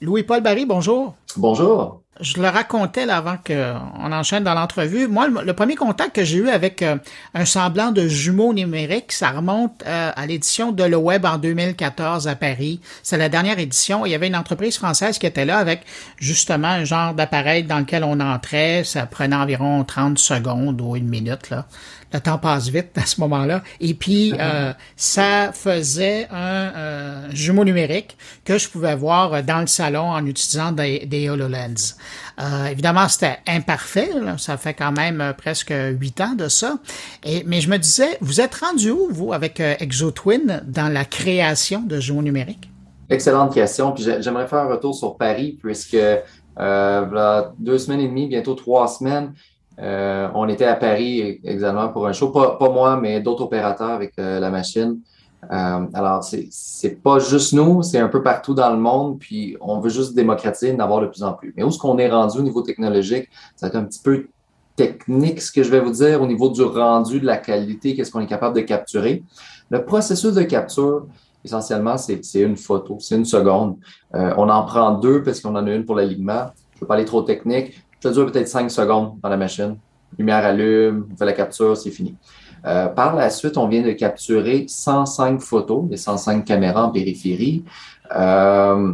Louis-Paul Barry, bonjour. Bonjour. Je le racontais là, avant qu'on enchaîne dans l'entrevue. Moi, le, premier contact que j'ai eu avec euh, un semblant de jumeau numérique, ça remonte euh, à l'édition de Le Web en 2014 à Paris. C'est la dernière édition. Il y avait une entreprise française qui était là avec justement un genre d'appareil dans lequel on entrait. Ça prenait environ 30 secondes ou une minute. Là le temps passe vite à ce moment-là. Et puis, euh, ça faisait un euh, jumeau numérique que je pouvais voir dans le salon en utilisant des, des HoloLens. Euh, évidemment, c'était imparfait. Ça fait quand même presque huit ans de ça. Et, mais je me disais, vous êtes rendu où, vous, avec ExoTwin, dans la création de jumeaux numériques? Excellente question. Puis j'aimerais faire un retour sur Paris, puisque deux semaines et demie, bientôt trois semaines, euh, on était à Paris exactement pour un show, pas, moi, mais d'autres opérateurs avec euh, la machine. Euh, alors, c'est pas juste nous, c'est un peu partout dans le monde, puis on veut juste démocratiser, en avoir de plus en plus. Mais où est-ce qu'on est rendu au niveau technologique? Ça va être un petit peu technique, ce que je vais vous dire, au niveau du rendu, de la qualité, qu'est-ce qu'on est capable de capturer. Le processus de capture, essentiellement, c'est une photo, c'est une seconde. on en prend deux parce qu'on en a une pour l'alignement. Je ne veux pas aller trop technique. Ça dure peut-être 5 secondes dans la machine. Lumière allume, on fait la capture, c'est fini. Euh, par la suite, on vient de capturer 105 photos, les 105 caméras en périphérie. Euh,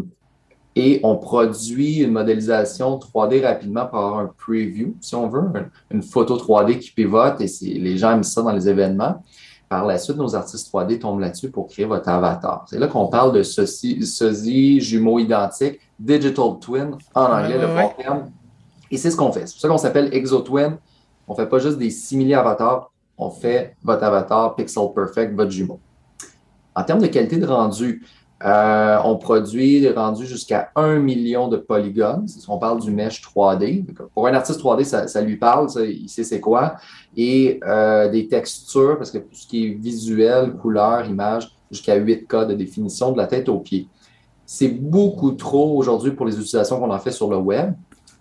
et on produit une modélisation 3D rapidement pour avoir un preview, si on veut, une, photo 3D qui pivote et les gens aiment ça dans les événements. Par la suite, nos artistes 3D tombent là-dessus pour créer votre avatar. C'est là qu'on parle de ceci, jumeaux identiques, digital twin en anglais, le bon terme et c'est ce qu'on fait. C'est pour ça qu'on s'appelle ExoTwin. On ne fait pas juste des simili-avatars, on fait votre avatar Pixel Perfect, votre jumeau. En termes de qualité de rendu, euh, on produit des rendus jusqu'à 1 million de polygones. On parle du mesh 3D. Pour un artiste 3D, ça, lui parle, il sait c'est quoi. Et euh, des textures, parce que tout ce qui est visuel, couleur, image, jusqu'à 8K de définition de la tête aux pieds. C'est beaucoup trop aujourd'hui pour les utilisations qu'on en fait sur le web.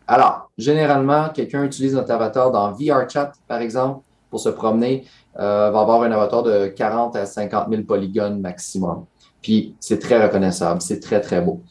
Alors, généralement, quelqu'un utilise notre avatar dans VRChat, par exemple, pour se promener, euh, va avoir un avatar de 40 à 50 000 polygones maximum. Puis, c'est très reconnaissable, c'est très, très beau.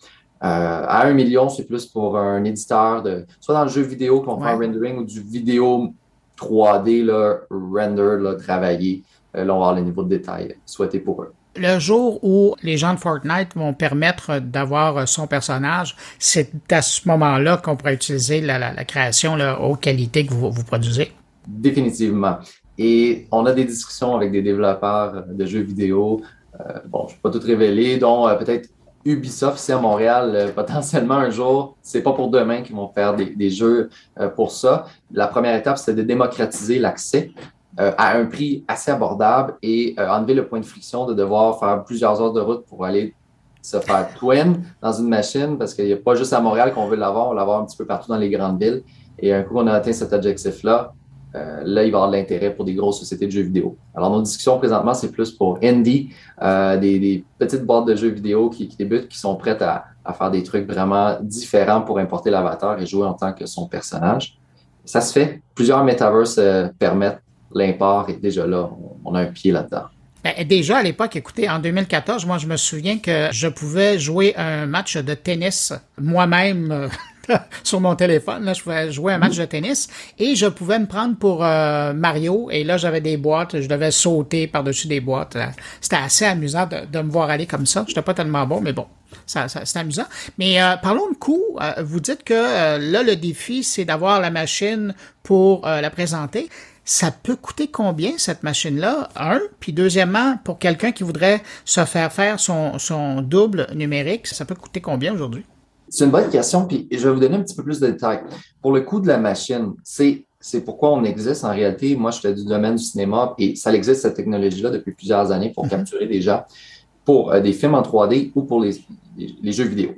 Euh, à un million, c'est plus pour un éditeur de, soit dans le jeu vidéo qu'on fait un rendering ou du vidéo 3D, là, render, là, travaillé. Euh, là, on va avoir les niveaux de détail souhaités pour eux le jour où les gens de Fortnite vont permettre d'avoir son personnage, c'est à ce moment-là qu'on pourra utiliser la, création la haute qualité que vous, vous produisez. Définitivement. Et on a des discussions avec des développeurs de jeux vidéo. Euh, bon, je ne vais pas tout révéler, dont euh, peut-être Ubisoft ici à Montréal, euh, potentiellement un jour, c'est pas pour demain qu'ils vont faire des, jeux pour ça. La première étape, c'est de démocratiser l'accès à un prix assez abordable et enlever le point de friction de devoir faire plusieurs heures de route pour aller se faire twin dans une machine parce qu'il n'y a pas juste à Montréal qu'on veut l'avoir, on l'avoir un petit peu partout dans les grandes villes. Et un coup qu'on a atteint cet objectif-là, euh, là, il va y avoir de l'intérêt pour des grosses sociétés de jeux vidéo. Alors, nos discussions présentement, c'est plus pour indie, des, petites boîtes de jeux vidéo qui, débutent, qui sont prêtes à, faire des trucs vraiment différents pour importer l'avatar et jouer en tant que son personnage. Ça se fait. Plusieurs metaverses permettent l'import est déjà là. On a un pied là-dedans. Ben, déjà à l'époque, écoutez, en 2014, moi je me souviens que je pouvais jouer un match de tennis moi-même euh, sur mon téléphone. Là, je pouvais jouer un match de tennis et je pouvais me prendre pour euh, Mario. Et là, j'avais des boîtes, je devais sauter par-dessus des boîtes. C'était assez amusant de, me voir aller comme ça. Je n'étais pas tellement bon, mais bon, ça, c'est amusant. Mais euh, parlons de coût. vous dites que là, le défi, c'est d'avoir la machine pour la présenter ça peut coûter combien cette machine-là? Un. Puis deuxièmement, pour quelqu'un qui voudrait se faire faire son, double numérique, ça peut coûter combien aujourd'hui? C'est une bonne question, puis je vais vous donner un petit peu plus de détails. Pour le coût de la machine, c'est c'est pourquoi on existe en réalité. Moi, je suis du domaine du cinéma et ça existe cette technologie-là depuis plusieurs années pour mhm. capturer des gens pour euh, des films en 3D ou pour les jeux vidéo.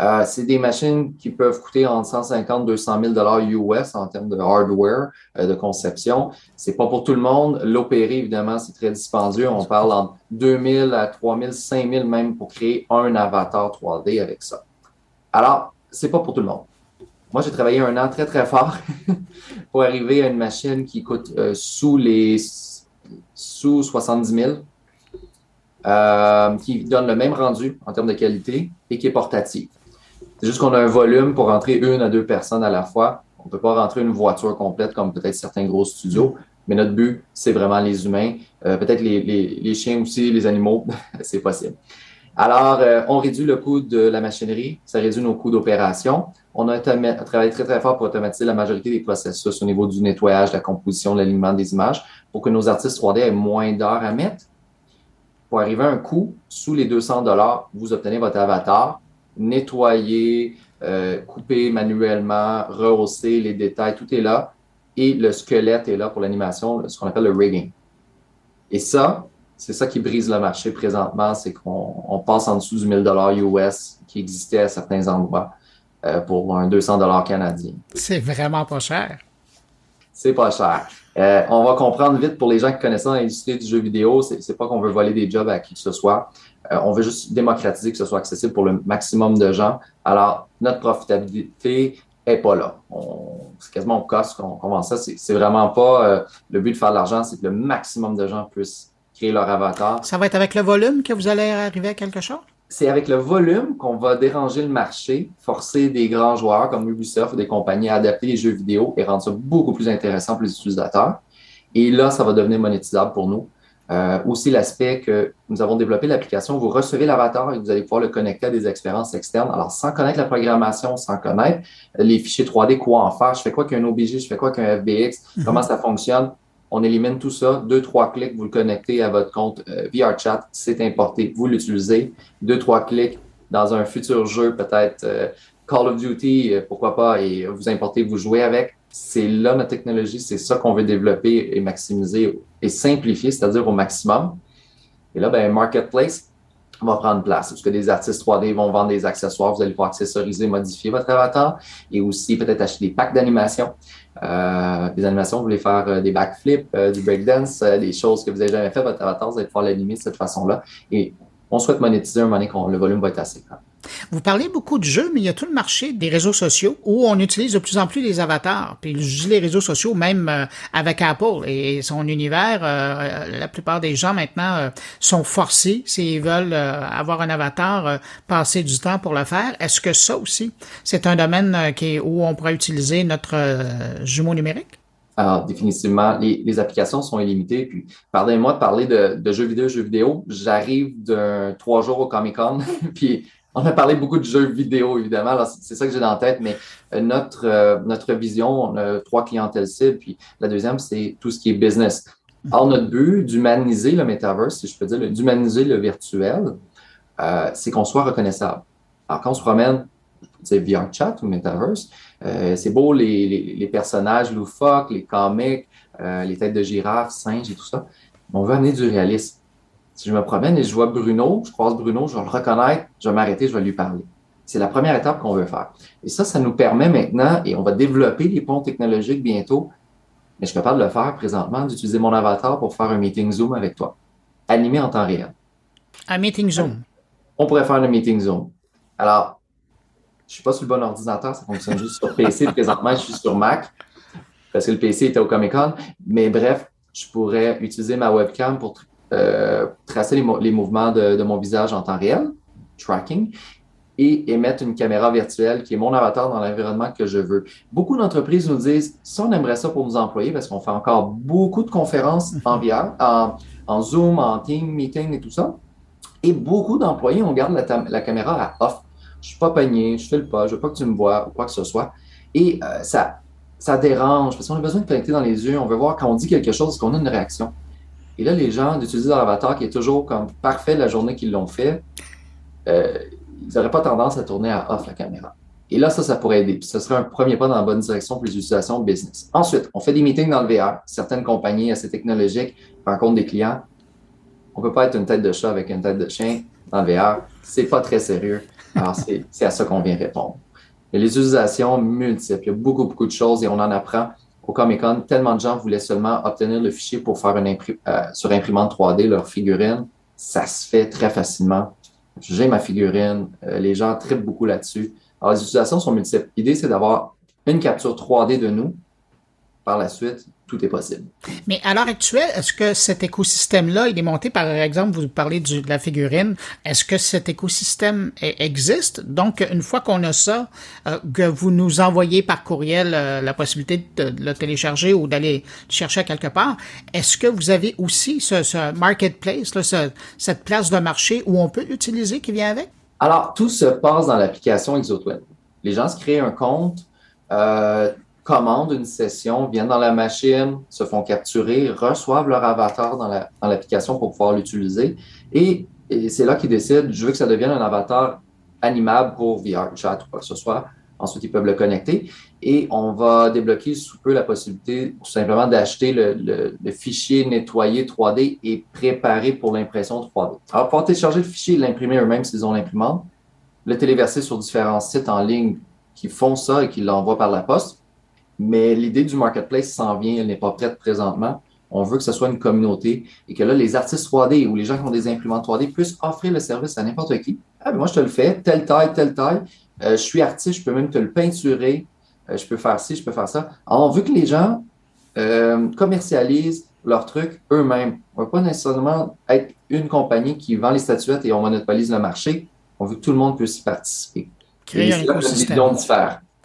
Euh, c'est des machines qui peuvent coûter entre 150 200 000 dollars US en termes de hardware, euh, de conception. C'est pas pour tout le monde. L'opérer, évidemment, c'est très dispendieux. On parle entre 2000 à 3000, 5000 même pour créer un avatar 3D avec ça. Alors, c'est pas pour tout le monde. Moi, j'ai travaillé un an très, très fort pour arriver à une machine qui coûte euh, sous les sous 70 000, qui donne le même rendu en termes de qualité et qui est portative. C'est juste qu'on a un volume pour rentrer une à deux personnes à la fois. On ne peut pas rentrer une voiture complète comme peut-être certains gros studios, mais notre but, c'est vraiment les humains. Euh, peut-être les, les, chiens aussi, les animaux, c'est possible. Alors, euh, on réduit le coût de la machinerie, ça réduit nos coûts d'opération. On a travaillé très, très fort pour automatiser la majorité des processus au niveau du nettoyage, de la composition, de l'alignement des images, pour que nos artistes 3D aient moins d'heures à mettre. Pour arriver à un coût sous les 200 dollars, vous obtenez votre avatar, nettoyé, euh, manuellement, rehausser les détails, tout est là. Et le squelette est là pour l'animation, ce qu'on appelle le rigging. Et ça, c'est ça qui brise le marché présentement, c'est qu'on passe en dessous du 1000 US qui existait à certains endroits euh, pour un 200 canadien. C'est vraiment pas cher. C'est pas cher. Euh, on va comprendre vite pour les gens qui connaissent l'industrie du jeu vidéo, c'est pas qu'on veut voler des jobs à qui que ce soit. Euh, on veut juste démocratiser que ce soit accessible pour le maximum de gens. Alors, notre profitabilité est pas là. C'est quasiment au cost qu'on vend ça. C'est vraiment pas le but de faire de l'argent, c'est que le maximum de gens puissent créer leur avatar. Ça va être avec le volume que vous allez arriver à quelque chose? C'est avec le volume qu'on va déranger le marché, forcer des grands joueurs comme Ubisoft ou des compagnies à adapter les jeux vidéo et rendre ça beaucoup plus intéressant pour les utilisateurs. Et là, ça va devenir monétisable pour nous. Euh, aussi l'aspect que nous avons développé l'application, vous recevez l'avatar et vous allez pouvoir le connecter à des expériences externes. Alors, sans connaître la programmation, sans connaître les fichiers 3D, quoi en faire, je fais quoi qu'un OBJ, je fais quoi qu'un FBX, mhm. comment ça fonctionne, on élimine tout ça. Deux, trois clics, vous le connectez à votre compte euh, VRChat, c'est importé, vous l'utilisez. Deux, trois clics dans un futur jeu, peut-être euh, Call of Duty, euh, pourquoi pas, et vous importez, vous jouez avec. C'est là notre technologie, c'est ça qu'on veut développer et maximiser et simplifier, c'est-à-dire au maximum. Et là, ben, Marketplace va prendre place, parce que des artistes 3D vont vendre des accessoires, vous allez pouvoir accessoriser, modifier votre avatar et aussi peut-être acheter des packs d'animation. Euh, des animations, vous voulez faire euh, des backflips, euh, du breakdance, des choses que vous n'avez jamais fait, votre avatar, vous allez pouvoir l'animer de cette façon-là. Et on souhaite monétiser un moment donné quand le volume va être assez grand. Vous parlez beaucoup de jeux, mais il y a tout le marché des réseaux sociaux où on utilise de plus en plus les avatars. Puis les réseaux sociaux même euh, avec Apple et son univers. Euh, la plupart des gens maintenant euh, sont forcés, s'ils veulent avoir un avatar, passer du temps pour le faire. Est-ce que ça aussi, c'est un domaine où on pourrait utiliser notre jumeau numérique? Alors, définitivement, les, applications sont illimitées. Puis, pardonnez-moi de parler de, de, jeux vidéo, jeux vidéo. J'arrive d'un trois jours au Comic Con, puis on a parlé beaucoup de jeux vidéo, évidemment. C'est ça que j'ai dans la tête, mais euh, notre, euh, notre vision, on a trois clientèles cibles. Puis la deuxième, c'est tout ce qui est business. Alors, notre but d'humaniser le metaverse, si je peux dire, d'humaniser le virtuel, euh, c'est qu'on soit reconnaissable. Alors, quand on se promène, dire VR chat ou metaverse, c'est beau les, personnages loufoques, les comics, les têtes de girafes, singes et tout ça. On veut amener du réalisme. Si je me promène et je vois Bruno, je croise Bruno, je vais le reconnaître, je vais m'arrêter, je vais lui parler. C'est la première étape qu'on veut faire. Et ça, ça nous permet maintenant, et on va développer les ponts technologiques bientôt, mais je suis capable de le faire présentement, d'utiliser mon avatar pour faire un meeting Zoom avec toi, animé en temps réel. Un meeting Zoom? On pourrait faire un meeting Zoom. Alors, je ne suis pas sur le bon ordinateur, ça fonctionne juste sur PC. Présentement, je suis sur Mac parce que le PC était au Comic Con. Mais bref, je pourrais utiliser ma webcam pour tracer les, mouvements de, mon visage en temps réel, tracking, et émettre une caméra virtuelle qui est mon avatar dans l'environnement que je veux. Beaucoup d'entreprises nous disent, ça, on aimerait ça pour nos employés parce qu'on fait encore beaucoup de conférences en VR, en, Zoom, en Team Meeting et tout ça. Et beaucoup d'employés, on garde la, caméra à off. Je suis pas pogné, je file pas, je veux pas que tu me vois ou quoi que ce soit. Et euh, ça, ça dérange parce qu'on a besoin de connecter dans les yeux. On veut voir quand on dit quelque chose, qu'on a une réaction. Et là, les gens d'utiliser leur avatar qui est toujours comme parfait la journée qu'ils l'ont fait, euh, ils n'auraient pas tendance à tourner à off la caméra. Et là, ça, ça pourrait aider. Puis ce serait un premier pas dans la bonne direction pour les utilisations business. Ensuite, on fait des meetings dans le VR. Certaines compagnies assez technologiques rencontrent des clients. On ne peut pas être une tête de chat avec une tête de chien dans le VR. C'est pas très sérieux. Alors, c'est à ça qu'on vient répondre. A les utilisations multiples. Il y a beaucoup, beaucoup de choses et on en apprend au Comic Con, tellement de gens voulaient seulement obtenir le fichier pour faire euh, sur imprimante 3D leur figurine. Ça se fait très facilement. J'ai ma figurine, euh, les gens tripent beaucoup là-dessus. Alors, les utilisations sont multiples. L'idée, c'est d'avoir une capture 3D de nous par la suite, tout est possible. Mais à l'heure actuelle, est-ce que cet écosystème-là, il est monté, par exemple, vous parlez de la figurine, est-ce que cet écosystème existe? Donc, une fois qu'on a ça, euh, que vous nous envoyez par courriel euh, la possibilité de, le télécharger ou d'aller chercher quelque part, est-ce que vous avez aussi ce, marketplace, cette place de marché où on peut utiliser qui vient avec? Alors, tout se passe dans l'application ExoTwin. Les gens se créent un compte. Euh, commandent une session, viennent dans la machine, se font capturer, reçoivent leur avatar dans l'application pour pouvoir l'utiliser. Et, c'est là qu'ils décident, je veux que ça devienne un avatar animable pour VR, chat ou quoi que ce soit. Ensuite, ils peuvent le connecter et on va débloquer sous peu la possibilité tout simplement d'acheter le, fichier nettoyé 3D et préparé pour l'impression 3D. Alors, pour télécharger le fichier et l'imprimer eux-mêmes s'ils ont l'imprimante, le téléverser sur différents sites en ligne qui font ça et qui l'envoient par la poste mais l'idée du marketplace s'en vient, elle n'est pas prête présentement. On veut que ce soit une communauté et que là, les artistes 3D ou les gens qui ont des imprimantes 3D puissent offrir le service à n'importe qui. Ah, ben moi, je te le fais, telle taille, telle taille. Euh, je suis artiste, je peux même te le peinturer. Euh, je peux faire ci, je peux faire ça. Alors, on veut que les gens euh, commercialisent leurs trucs eux-mêmes. On ne veut pas nécessairement être une compagnie qui vend les statuettes et on monopolise le marché. On veut que tout le monde puisse y participer. Créer un écosystème.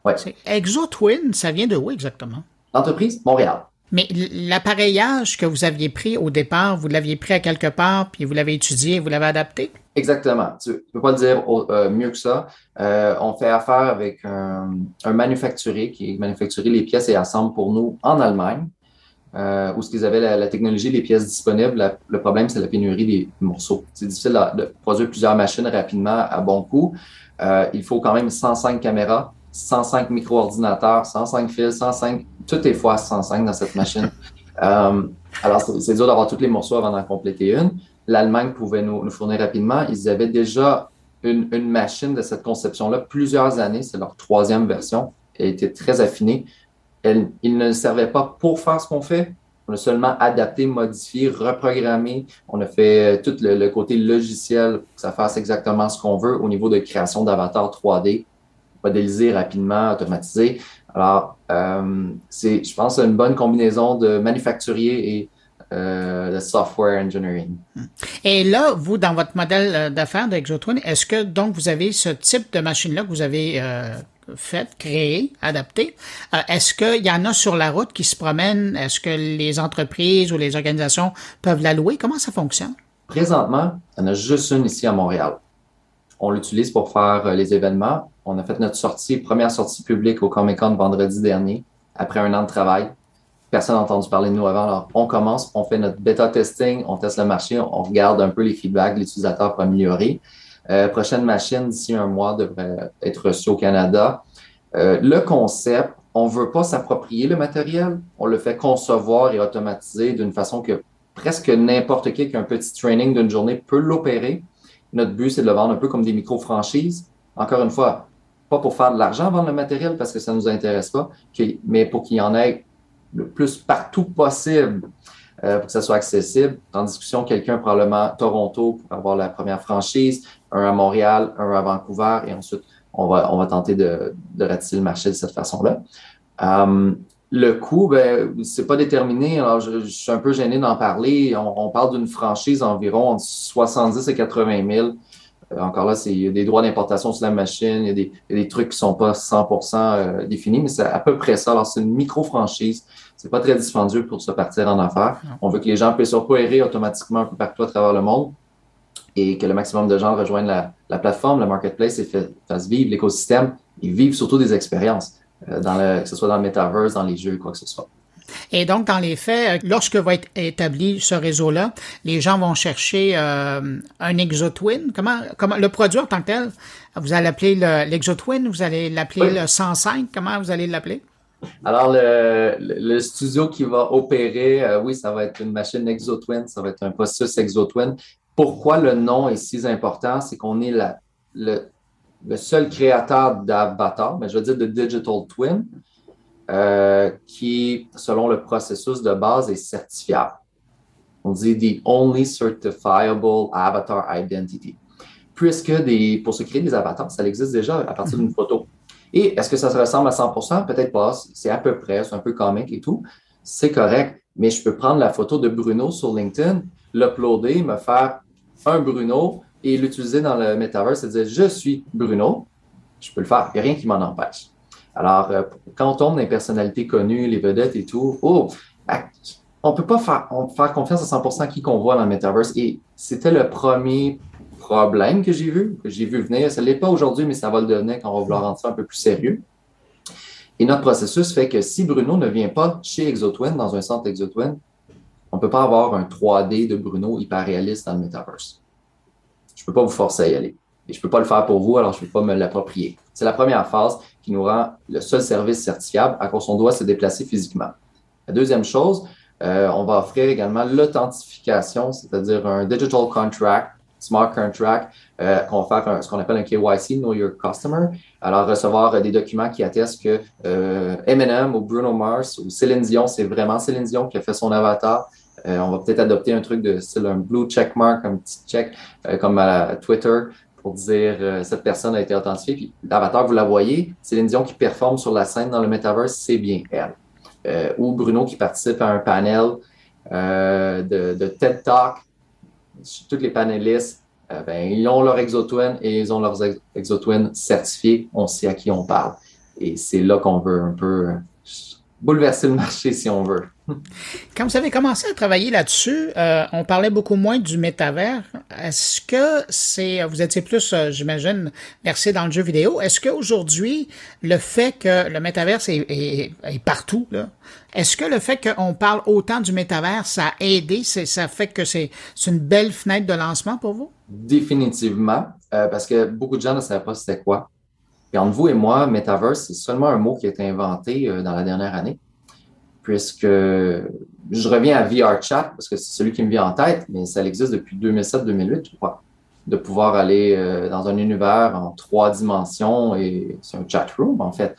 Ouais. ExoTwin, ça vient de où exactement? L'entreprise Montréal. Mais l'appareillage que vous aviez pris au départ, vous l'aviez pris à quelque part, puis vous l'avez étudié, vous l'avez adapté? Exactement. Tu ne peux pas le dire euh, mieux que ça. Euh, on fait affaire avec un, manufacturier qui manufacture les pièces et assemble pour nous en Allemagne, euh, où ce qu'ils avaient la, technologie, les pièces disponibles. le problème, c'est la pénurie des morceaux. C'est difficile de, produire plusieurs machines rapidement à bon coût. il faut quand même 105 caméras 105 micro-ordinateurs, 105 fils, 105, tout est fois 105 dans cette machine. Euh, alors, c'est dur d'avoir tous les morceaux avant d'en compléter une. L'Allemagne pouvait nous, fournir rapidement. Ils avaient déjà une, machine de cette conception-là plusieurs années. C'est leur troisième version. Elle était très affinée. Elle, ils ne servaient pas pour faire ce qu'on fait. On a seulement adapté, modifié, reprogrammé. On a fait tout le, le côté logiciel pour que ça fasse exactement ce qu'on veut au niveau de création d'avatars 3D modéliser rapidement, automatiser. Alors, euh, c'est, je pense, une bonne combinaison de manufacturier et euh, de software engineering. Et là, vous, dans votre modèle d'affaires d'ExoTwin, est-ce que donc vous avez ce type de machine-là que vous avez euh, fait, créé, adapté? est-ce qu'il y en a sur la route qui se promènent? Est-ce que les entreprises ou les organisations peuvent la louer? Comment ça fonctionne? Présentement, il y en a juste une ici à Montréal. On l'utilise pour faire les événements on a fait notre sortie, première sortie publique au Comic Con vendredi dernier, après un an de travail. Personne n'a entendu parler de nous avant. Alors, on commence, on fait notre bêta testing, on teste le marché, on regarde un peu les feedbacks de l'utilisateur pour améliorer. Euh, prochaine machine d'ici un mois devrait être reçue au Canada. Euh, le concept, on ne veut pas s'approprier le matériel, on le fait concevoir et automatiser d'une façon que presque n'importe qui qui un petit training d'une journée peut l'opérer. Notre but, c'est de le vendre un peu comme des micro-franchises. Encore une fois, pas pour faire de l'argent vendre le matériel parce que ça ne nous intéresse pas, mais pour qu'il y en ait le plus partout possible euh, pour que ça soit accessible. En discussion, quelqu'un probablement Toronto pour avoir la première franchise, un à Montréal, un à Vancouver, et ensuite on va, tenter de, de ratisser le marché de cette façon-là. Euh, le coût, ben, c'est pas déterminé. Alors, je, suis un peu gêné d'en parler. On, on parle d'une franchise environ entre 70 et 80 000 euh, encore là, il y a des droits d'importation sur la machine, il y a des, trucs qui ne sont pas 100% euh, définis, mais c'est à peu près ça. Alors, c'est une micro-franchise. C'est pas très dispendieux pour se partir en affaires. On veut que les gens puissent opérer automatiquement un peu partout à travers le monde et que le maximum de gens rejoignent la, plateforme, le marketplace et fassent vivre l'écosystème. Ils vivent surtout des expériences, dans le, que ce soit dans le metaverse, dans les jeux, quoi que ce soit. Et donc, dans les faits, lorsque va être établi ce réseau-là, les gens vont chercher euh, un exotwin. Comment, comment le produit en tant que tel, vous allez l'appeler l'exotwin, vous allez l'appeler le 105, comment vous allez l'appeler? Alors, le, studio qui va opérer, euh, oui, ça va être une machine exotwin, ça va être un processus exotwin. Pourquoi le nom est si important? C'est qu'on est la, le, le seul créateur d'avatar, mais je veux dire de digital twin, euh, qui, selon le processus de base, est certifiable. On dit the only certifiable avatar identity. Puisque pour se créer des avatars, ça existe déjà à partir d'une photo. Et est-ce que ça se ressemble à 100%? Peut-être pas. C'est à peu près, c'est un peu comique et tout. C'est correct, mais je peux prendre la photo de Bruno sur LinkedIn, l'uploader, me faire un Bruno et l'utiliser dans le metaverse et dire je suis Bruno. Je peux le faire. Il a rien qui m'en empêche. Alors, euh, quand on tombe dans les personnalités connues, les vedettes et tout, oh, on ne peut pas faire, faire confiance à 100% à qui qu'on voit dans le metaverse. Et c'était le premier problème que j'ai vu, que j'ai vu venir. Ça ne l'est pas aujourd'hui, mais ça va le devenir quand on va vouloir rendre ça un peu plus sérieux. Et notre processus fait que si Bruno ne vient pas chez ExoTwin, dans un centre ExoTwin, on ne peut pas avoir un 3D de Bruno hyper réaliste dans le metaverse. Je ne peux pas vous forcer à y aller. Et je ne peux pas le faire pour vous, alors je ne peux pas me l'approprier. C'est la première phase qui nous rend le seul service certifiable à cause on doit se déplacer physiquement. La deuxième chose, euh, on va offrir également l'authentification, c'est-à-dire un digital contract smart contract, euh, qu'on va faire ce qu'on appelle un KYC, Know Your Customer. Alors, recevoir des documents qui attestent que euh, M&M ou Bruno Mars ou Céline Dion, c'est vraiment Céline Dion qui a fait son avatar. Euh, on va peut-être adopter un truc de style un blue check mark, un petit check euh, comme à Twitter pour dire cette personne a été authentifiée. Puis l'avatar, vous la voyez, Céline Dion qui performe sur la scène dans le metaverse, c'est bien elle. ou Bruno qui participe à un panel de, TED Talk tous les panélistes, euh, ben, ils ont leur exotwin et ils ont leurs exotwins certifiés. On sait à qui on parle. Et c'est là qu'on veut un peu euh, bouleverser le marché si on veut. Quand vous avez commencé à travailler là-dessus, euh, on parlait beaucoup moins du métavers. Est-ce que c'est, vous étiez plus, j'imagine, versé dans le jeu vidéo? Est-ce qu'aujourd'hui, le fait que le métavers est, est, partout, là, est-ce que le fait qu'on parle autant du métavers, ça a aidé, ça fait que c'est une belle fenêtre de lancement pour vous? Définitivement, euh, parce que beaucoup de gens ne savaient pas c'était quoi. Entre vous et moi, Metaverse, c'est seulement un mot qui a été inventé euh, dans la dernière année, puisque je reviens à VR Chat, parce que c'est celui qui me vient en tête, mais ça existe depuis 2007-2008, je crois, de pouvoir aller euh, dans un univers en trois dimensions, et c'est un chat room, en fait.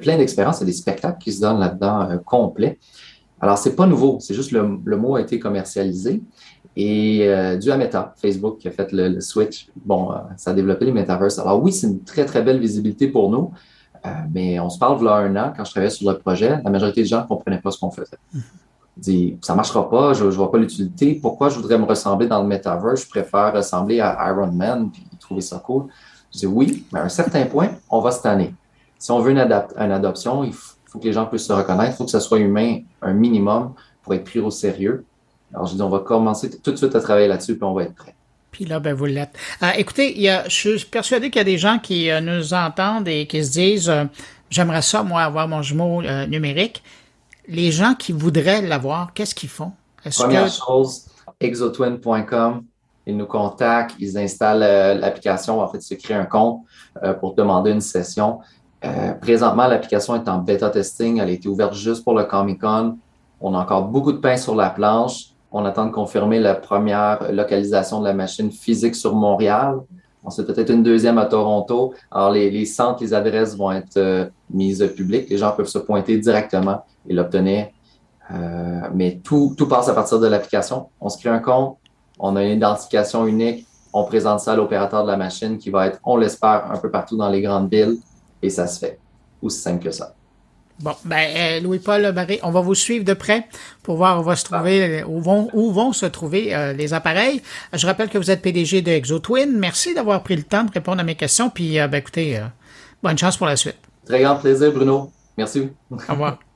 plein d'expériences et des spectacles qui se donnent là-dedans complets. Alors, c'est pas nouveau, c'est juste le, mot a été commercialisé. Et euh, dû à Meta, Facebook qui a fait le, switch, bon, euh, ça a développé les metaverses. Alors oui, c'est une très, très belle visibilité pour nous, euh, mais on se parle de là un an, quand je travaillais sur le projet, la majorité des gens ne comprenaient pas ce qu'on faisait. Ils disaient, ça ne marchera pas, je ne vois pas l'utilité. Pourquoi je voudrais me ressembler dans le metaverse? Je préfère ressembler à Iron Man puis trouver ça cool. Je dis oui, mais à un certain point, on va se tanner. Si on veut une, une adoption, il faut que les gens puissent se reconnaître, il faut que ce soit humain un minimum pour être pris au sérieux. Alors, je dis, on va commencer tout de suite à travailler là-dessus, puis on va être prêt. Puis là, ben, vous l'êtes. Euh, écoutez, il y a, je suis persuadé qu'il y a des gens qui euh, nous entendent et qui se disent, euh, j'aimerais ça, moi, avoir mon jumeau numérique. Les gens qui voudraient l'avoir, qu'est-ce qu'ils font? Première chose, exotwin.com, ils nous contactent, ils installent l'application, en fait, ils se créent un compte pour demander une session. présentement, l'application est en bêta testing, elle a été ouverte juste pour le Comic-Con. On a encore beaucoup de pain sur la planche. On attend de confirmer la première localisation de la machine physique sur Montréal. Ensuite, peut-être une deuxième à Toronto. Alors, les, centres, les adresses vont être euh, mises publiques. Les gens peuvent se pointer directement et l'obtenir. Euh, mais tout, tout passe à partir de l'application. On se crée un compte, on a une identification unique, on présente ça à l'opérateur de la machine qui va être, on l'espère, un peu partout dans les grandes villes et ça se fait. Aussi simple que ça. Bon, ben, euh, Louis-Paul Barré, on va vous suivre de près pour voir où, va se trouver, ah. où, vont, où vont se trouver euh, les appareils. Je rappelle que vous êtes PDG de ExoTwin. Merci d'avoir pris le temps de répondre à mes questions. Puis, euh, ben, écoutez, bonne chance pour la suite. Très grand plaisir, Bruno. Merci. Au revoir.